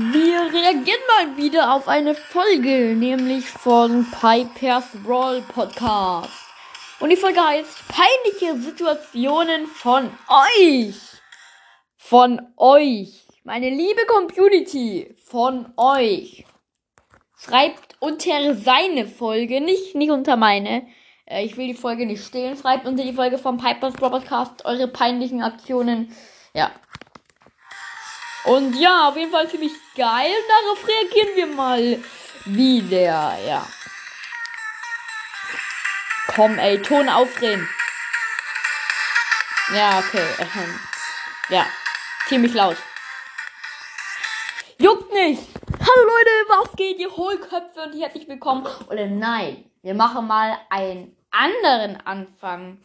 Wir reagieren mal wieder auf eine Folge, nämlich von Piper's Brawl Podcast. Und die Folge heißt Peinliche Situationen von euch. Von euch. Meine liebe Community. Von euch. Schreibt unter seine Folge, nicht, nicht unter meine. Äh, ich will die Folge nicht stehlen. Schreibt unter die Folge von Piper's Brawl Podcast eure peinlichen Aktionen. Ja, und ja, auf jeden Fall ziemlich geil. Darauf reagieren wir mal wieder. Ja. Komm, ey, Ton aufdrehen. Ja, okay. Ja, ziemlich laut. Juckt nicht. Hallo Leute, was geht, ihr Hohlköpfe und herzlich willkommen. Oder nein, wir machen mal einen anderen Anfang.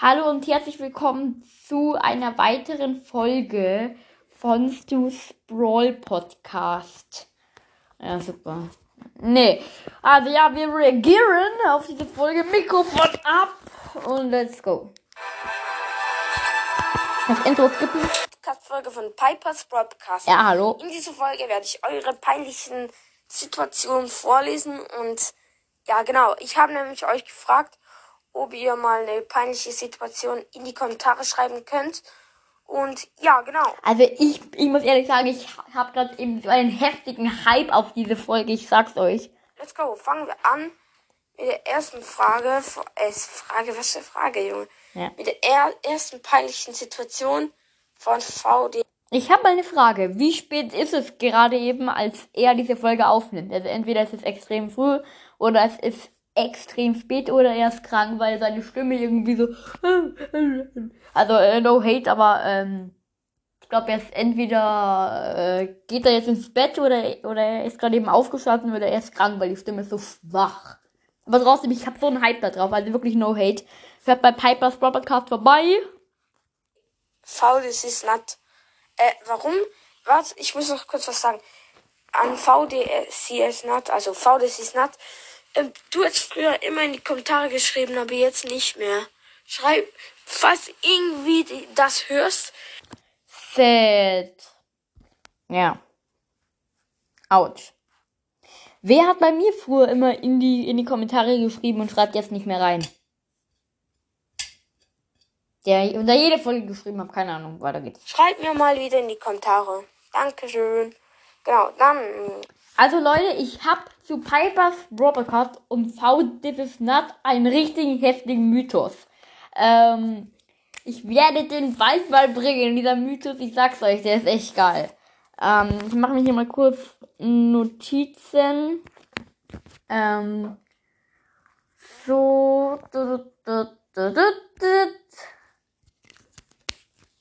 Hallo und herzlich willkommen zu einer weiteren Folge von Stu's Brawl Podcast. Ja, super. Nee, also ja, wir reagieren auf diese Folge. Mikrofon ab und let's go. Das Intro skippen. Podcast-Folge von Piper's Broadcast. Ja, hallo. In dieser Folge werde ich eure peinlichen Situationen vorlesen und ja, genau. Ich habe nämlich euch gefragt, ob ihr mal eine peinliche Situation in die Kommentare schreiben könnt. Und ja, genau. Also ich, ich muss ehrlich sagen, ich habe gerade eben so einen heftigen Hype auf diese Folge, ich sag's euch. Let's go, fangen wir an mit der ersten Frage. Äh, Frage, was für Frage, Junge? Ja. Mit der er ersten peinlichen Situation von VD. Ich habe mal eine Frage. Wie spät ist es gerade eben, als er diese Folge aufnimmt? Also entweder ist es extrem früh oder es ist extrem spät oder er ist krank, weil seine Stimme irgendwie so. Also, äh, no hate, aber ähm, ich glaube, er ist entweder äh, geht er jetzt ins Bett oder, oder er ist gerade eben aufgestanden oder er ist krank, weil die Stimme ist so schwach. Aber trotzdem, ich habe so einen Hype da drauf, also wirklich no hate. Hört bei Piper's Podcast vorbei. Faul, das ist not. Äh, warum? Warte, ich muss noch kurz was sagen. An VDCS not, also VDCS not ähm, du hast früher immer in die Kommentare geschrieben, aber jetzt nicht mehr. Schreib, falls irgendwie das hörst. Sad. Ja. Autsch. Wer hat bei mir früher immer in die, in die Kommentare geschrieben und schreibt jetzt nicht mehr rein? Der unter jede Folge geschrieben hat, keine Ahnung, weiter geht's. Schreibt mir mal wieder in die Kommentare. Dankeschön. Genau, dann also Leute, ich habe zu Piper's Broadcast und V This Is Not einen richtigen heftigen Mythos. Ähm, ich werde den bald mal bringen, dieser Mythos, ich sag's euch, der ist echt geil. Ähm, ich mache mir hier mal kurz Notizen. Ähm, so.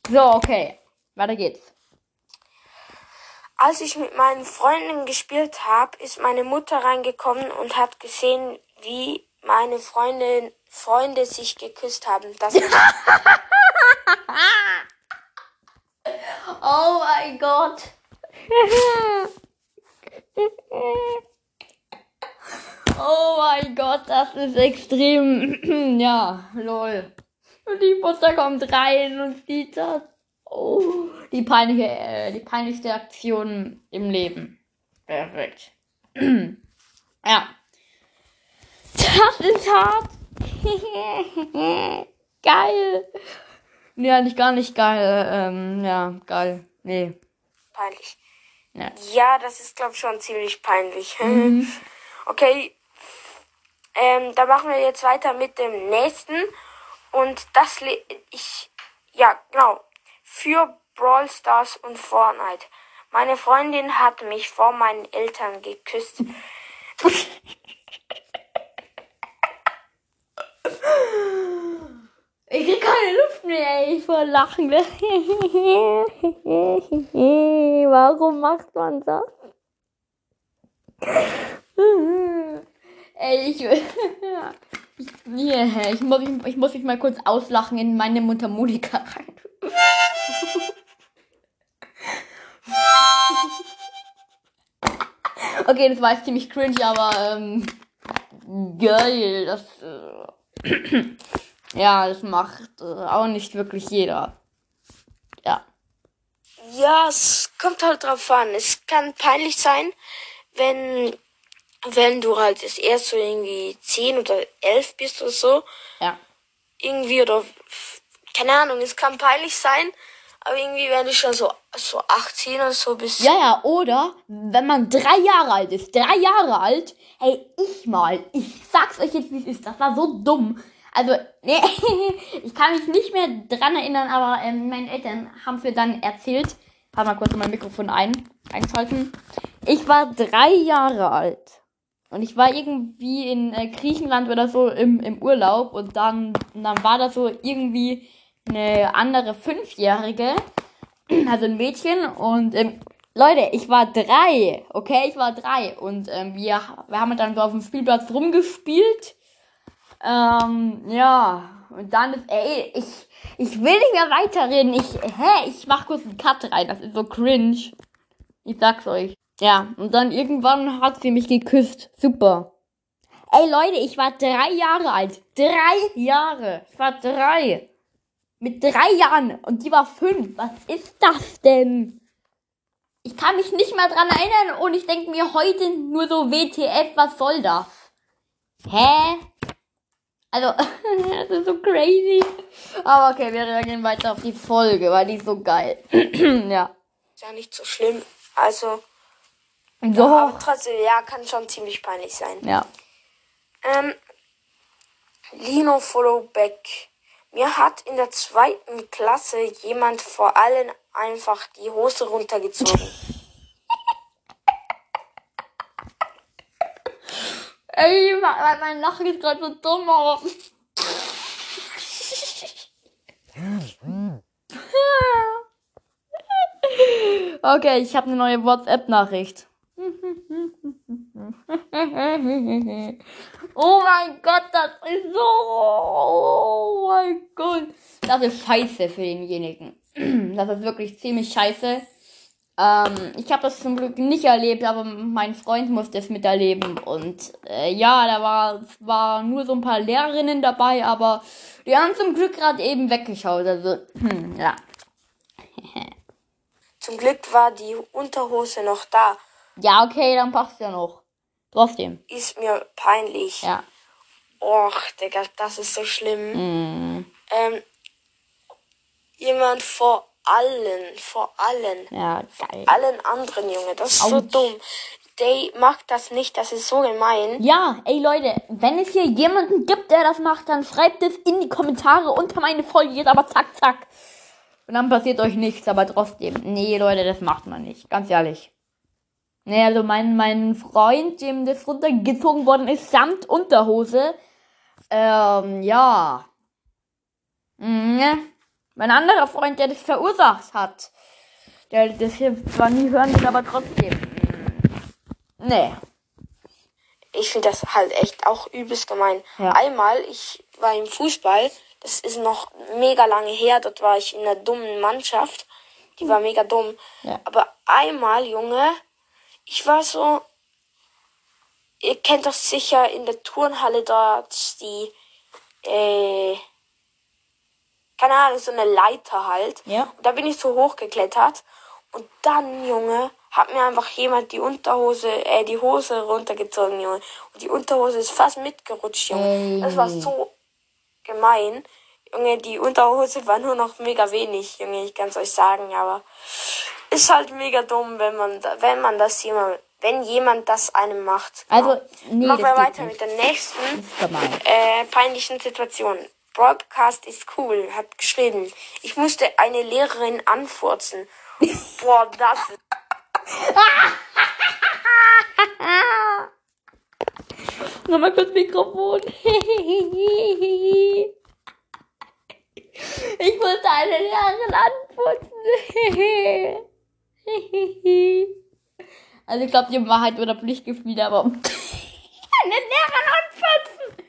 So, okay. Weiter geht's. Als ich mit meinen Freunden gespielt habe, ist meine Mutter reingekommen und hat gesehen, wie meine Freundin, Freunde sich geküsst haben. Das oh mein Gott. oh mein Gott, das ist extrem. ja, lol. Und die Mutter kommt rein und sieht das. Oh, die peinliche, äh, die peinlichste Aktion im Leben. Perfekt. ja. Das ist hart. geil. Ja, nicht gar nicht geil. Ähm, ja, geil. Nee. Peinlich. Ja, ja das ist, glaube ich, schon ziemlich peinlich. Mhm. okay. Ähm, da machen wir jetzt weiter mit dem nächsten. Und das, ich, ja, genau für Brawl Stars und Fortnite. Meine Freundin hat mich vor meinen Eltern geküsst. Ich krieg keine Luft mehr, ey, vor Lachen. Warum macht man das? ey, ich, ich, ich, muss, ich, ich muss mich mal kurz auslachen in meine Mutter Monika rein. Okay, das war jetzt ziemlich cringe, aber ähm, geil. Das äh, ja, das macht äh, auch nicht wirklich jeder. Ja. Ja, es kommt halt drauf an. Es kann peinlich sein, wenn, wenn du halt erst so irgendwie 10 oder 11 bist oder so. Ja. Irgendwie oder, keine Ahnung, es kann peinlich sein, aber irgendwie, wenn du schon so, so 18 oder so bist. Ja, ja, oder wenn man drei Jahre alt ist, drei Jahre alt, hey, ich mal, ich sag's euch jetzt, wie es ist, das war so dumm. Also, nee, ich kann mich nicht mehr dran erinnern, aber ähm, meine Eltern haben mir dann erzählt, Warte mal kurz mein Mikrofon ein, einschalten. Ich war drei Jahre alt. Und ich war irgendwie in äh, Griechenland oder so im, im Urlaub und dann, und dann war da so irgendwie eine andere Fünfjährige, also ein Mädchen und ähm, Leute, ich war drei, okay, ich war drei und ähm, wir, wir haben dann so auf dem Spielplatz rumgespielt. Ähm, ja, und dann ist, ey, ich, ich will nicht mehr weiterreden. Ich, hä, ich mach kurz einen Cut rein. Das ist so cringe. Ich sag's euch. Ja, und dann irgendwann hat sie mich geküsst. Super. Ey Leute, ich war drei Jahre alt. Drei Jahre. Ich war drei. Mit drei Jahren. Und die war fünf. Was ist das denn? Ich kann mich nicht mal dran erinnern und ich denke mir heute nur so WTF, was soll das? Hä? Also, das ist so crazy. Aber okay, wir reagieren weiter auf die Folge, weil die ist so geil. ja. Ist ja nicht so schlimm. Also. Doch. aber trotzdem, ja, kann schon ziemlich peinlich sein. Ja. Ähm, Lino Followback. Mir hat in der zweiten Klasse jemand vor allen einfach die Hose runtergezogen. Ey, mein, Lachen ist gerade so dumm aus. Okay, ich habe eine neue WhatsApp-Nachricht. Oh mein Gott, das ist so. Oh mein Gott. Das ist scheiße für denjenigen. Das ist wirklich ziemlich scheiße. Ähm, ich habe das zum Glück nicht erlebt, aber mein Freund musste es miterleben. Und äh, ja, da war, war nur so ein paar Lehrerinnen dabei, aber die haben zum Glück gerade eben weggeschaut. Also, hm, ja. Zum Glück war die Unterhose noch da. Ja, okay, dann passt ja noch. Trotzdem. Ist mir peinlich. Ja. Och, Digga, das ist so schlimm. Mm, Ähm, jemand vor allen, vor allen, ja, geil. allen anderen, Junge. Das ist so Autsch. dumm. They macht das nicht, das ist so gemein. Ja, ey Leute, wenn es hier jemanden gibt, der das macht, dann schreibt es in die Kommentare unter meine Folge jetzt aber zack, zack. Und dann passiert euch nichts, aber trotzdem. Nee, Leute, das macht man nicht. Ganz ehrlich. Nee, also mein, mein Freund, dem das runtergezogen worden ist, samt Unterhose. Ähm, ja. Mhm. Mein anderer Freund, der das verursacht hat. Der das hier zwar nie hören will, aber trotzdem. Nee. Ich finde das halt echt auch übelst gemein. Ja. Einmal, ich war im Fußball, das ist noch mega lange her, dort war ich in einer dummen Mannschaft. Die war mega dumm. Ja. Aber einmal, Junge, ich war so, ihr kennt doch sicher in der Turnhalle dort die, äh, keine Ahnung, so eine Leiter halt. Ja. Und da bin ich so hochgeklettert. Und dann, Junge, hat mir einfach jemand die Unterhose, äh, die Hose runtergezogen, Junge. Und die Unterhose ist fast mitgerutscht, Junge. Das war Ey. so gemein. Junge, die Unterhose war nur noch mega wenig, Junge, ich kann's euch sagen, aber ist halt mega dumm, wenn man, da- wenn man das jemand, wenn jemand das einem macht. Also, Genau. nee, Machen wir weiter nicht. mit der nächsten äh, peinlichen Situation. Broadcast ist cool, hat geschrieben. Ich musste eine Lehrerin anfurzen. Boah, das ist. Nochmal kurz Mikrofon. Ich musste eine Lehrerin anputzen. Also ich glaube, die haben Wahrheit oder Pflichtgefühl, aber eine Lehrerin anputzen.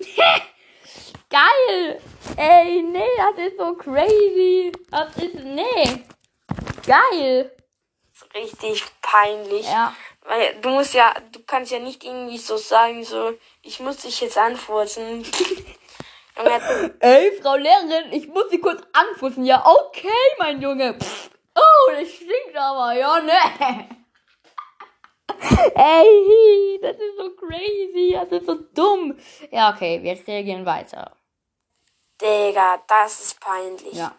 Geil. Ey, nee, das ist so crazy. Das ist, nee. Geil. richtig peinlich. Ja. Weil du musst ja, du kannst ja nicht irgendwie so sagen, so, ich muss dich jetzt anfurzen. Ey, Frau Lehrerin, ich muss Sie kurz anfussen. Ja, okay, mein Junge. Pff, Oh, das stinkt aber, ja, ne? Ey, das ist so crazy, das ist so dumm. Ja, okay, wir reagieren weiter. Digga, das ist peinlich. Ja.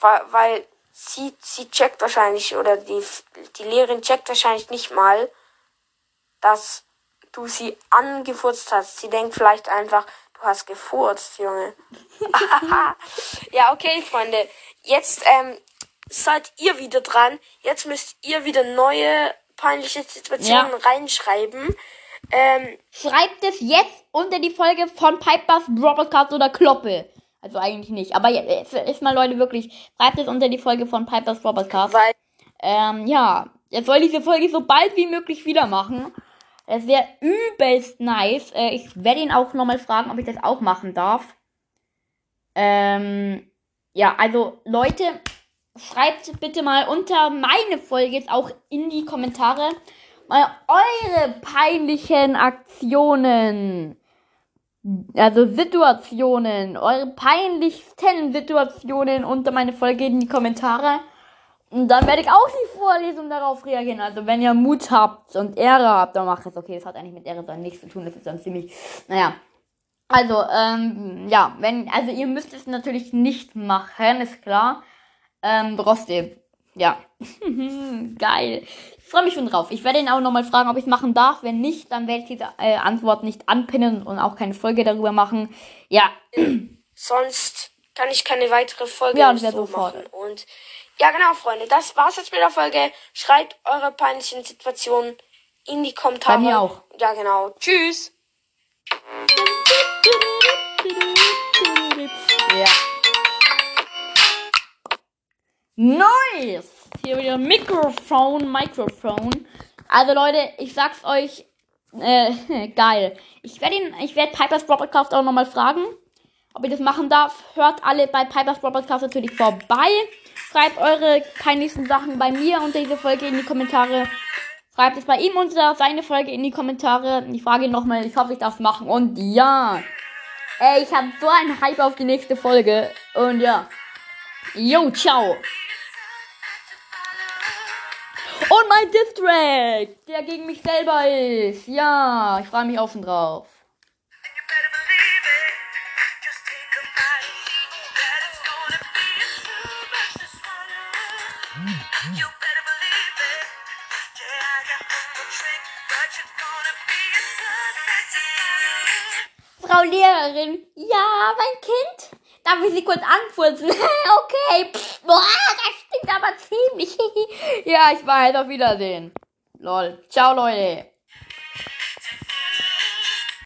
Weil, weil sie, sie checkt wahrscheinlich, oder die, die Lehrerin checkt wahrscheinlich nicht mal, dass du sie angefurzt hast. Sie denkt vielleicht einfach, du hast gefurzt, Junge. ja, okay, Freunde. Jetzt ähm, seid ihr wieder dran. Jetzt müsst ihr wieder neue peinliche Situationen ja. reinschreiben. Ähm, Schreibt es jetzt unter die Folge von Pipers Broadcast oder Kloppe. Also eigentlich nicht. Aber jetzt ist mal Leute wirklich, schreibt es unter die Folge von Pipers Broadcast. Weil, ähm, ja, jetzt soll ich diese Folge so bald wie möglich wieder machen. Es wäre übelst nice. Äh, ich werde ihn auch nochmal fragen, ob ich das auch machen darf. Ähm, ja, also Leute, schreibt bitte mal unter meine Folge jetzt auch in die Kommentare mal eure peinlichen Aktionen. Also Situationen, eure peinlichsten Situationen unter meine Folge in die Kommentare. Und dann werde ich auch die Vorlesung darauf reagieren. Also wenn ihr Mut habt und Ehre habt, dann macht es. Okay, das hat eigentlich mit Ehre dann nichts zu tun. Das ist dann ziemlich, naja. Also, ähm, ja, wenn, also ihr müsst es natürlich nicht machen, ist klar. Ähm, trotzdem, ja. Geil. Ich freue mich schon drauf. Ich werde ihn auch nochmal fragen, ob ich es machen darf. Wenn nicht, dann werde ich diese äh, Antwort nicht anpinnen und auch keine Folge darüber machen. Ja. Sonst kann ich keine weitere Folge ja, so sofort. machen. Und ja, genau, Freunde. Das war's jetzt mit der Folge. Schreibt eure peinlichen Situationen in die Kommentare. Bei mir auch. Ja, genau. Tschüss. Hier wieder Mikrofon, Mikrofon. Also Leute, ich sag's euch, äh, geil. Ich werde ihn, ich werde Pipers Broadcast auch nochmal fragen, ob ich das machen darf. Hört alle bei Pipers Broadcast natürlich vorbei. Schreibt eure peinlichsten Sachen bei mir unter diese Folge in die Kommentare. Schreibt es bei ihm unter seine Folge in die Kommentare. Ich frage ihn nochmal, ich hoffe, ich darf machen. Und ja. Ey, ich habe so einen Hype auf die nächste Folge. Und ja. Yo, ciao. Mein Distrack, der gegen mich selber ist. Ja, ich freue mich auf und drauf. Frau Lehrerin, ja, mein Kind? Darf ich Sie kurz anfurzen? okay. Pff, boah, aber ziemlich. ja, ich weiß. Auf Wiedersehen. Lol. Ciao, Leute.